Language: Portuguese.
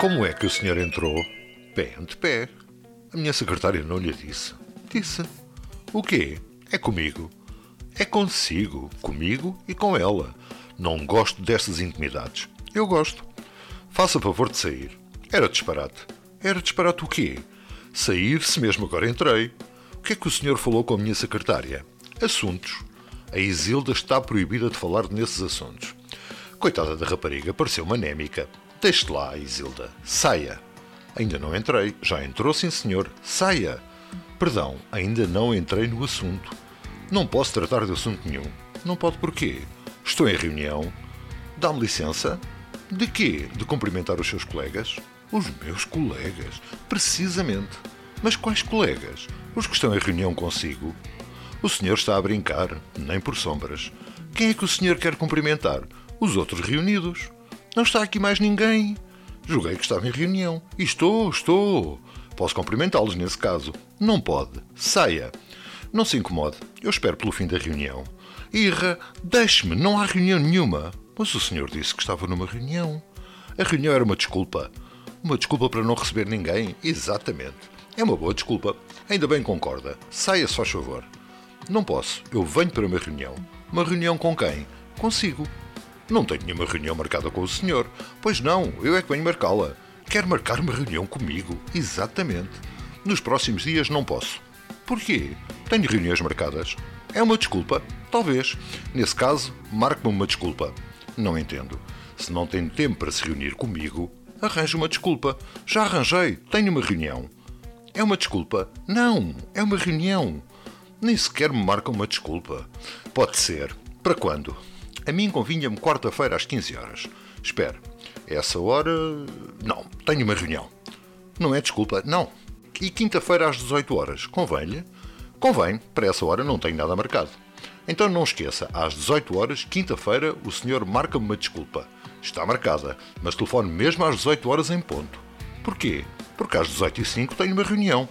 Como é que o senhor entrou? Pé ante pé. A minha secretária não lhe disse. Disse. O quê? É comigo. É consigo, comigo e com ela. Não gosto destas intimidades. Eu gosto. Faça favor de sair. Era disparate. Era disparate o quê? Sair se mesmo agora entrei. O que é que o senhor falou com a minha secretária? Assuntos. A Isilda está proibida de falar nesses assuntos. Coitada da rapariga, pareceu-me anémica. Deixe lá, Isilda. Saia. Ainda não entrei. Já entrou, sim, senhor. Saia. Perdão, ainda não entrei no assunto. Não posso tratar de assunto nenhum. Não pode porquê? Estou em reunião. Dá-me licença? De quê? De cumprimentar os seus colegas? Os meus colegas? Precisamente. Mas quais colegas? Os que estão em reunião consigo? O senhor está a brincar, nem por sombras. Quem é que o senhor quer cumprimentar? Os outros reunidos. Não está aqui mais ninguém. Julguei que estava em reunião. Estou, estou. Posso cumprimentá-los nesse caso. Não pode. Saia. Não se incomode. Eu espero pelo fim da reunião. Irra, deixe-me. Não há reunião nenhuma. Mas o senhor disse que estava numa reunião. A reunião era uma desculpa. Uma desculpa para não receber ninguém? Exatamente. É uma boa desculpa. Ainda bem concorda. Saia, se faz favor. Não posso. Eu venho para uma reunião. Uma reunião com quem? Consigo. Não tenho nenhuma reunião marcada com o senhor. Pois não, eu é que venho marcá-la. Quer marcar uma reunião comigo? Exatamente. Nos próximos dias não posso. Porquê? Tenho reuniões marcadas. É uma desculpa? Talvez. Nesse caso, marque-me uma desculpa. Não entendo. Se não tem tempo para se reunir comigo, arranje uma desculpa. Já arranjei. Tenho uma reunião. É uma desculpa? Não, é uma reunião. Nem sequer me marca uma desculpa. Pode ser. Para quando? A mim convinha-me quarta-feira às 15 horas. Espere, essa hora. Não, tenho uma reunião. Não é desculpa, não. E quinta-feira às 18 horas, convém-lhe? Convém, para essa hora não tenho nada marcado. Então não esqueça, às 18 horas, quinta-feira, o senhor marca-me uma desculpa. Está marcada, mas telefone mesmo às 18 horas em ponto. Porquê? Porque às 18 e 05 tenho uma reunião.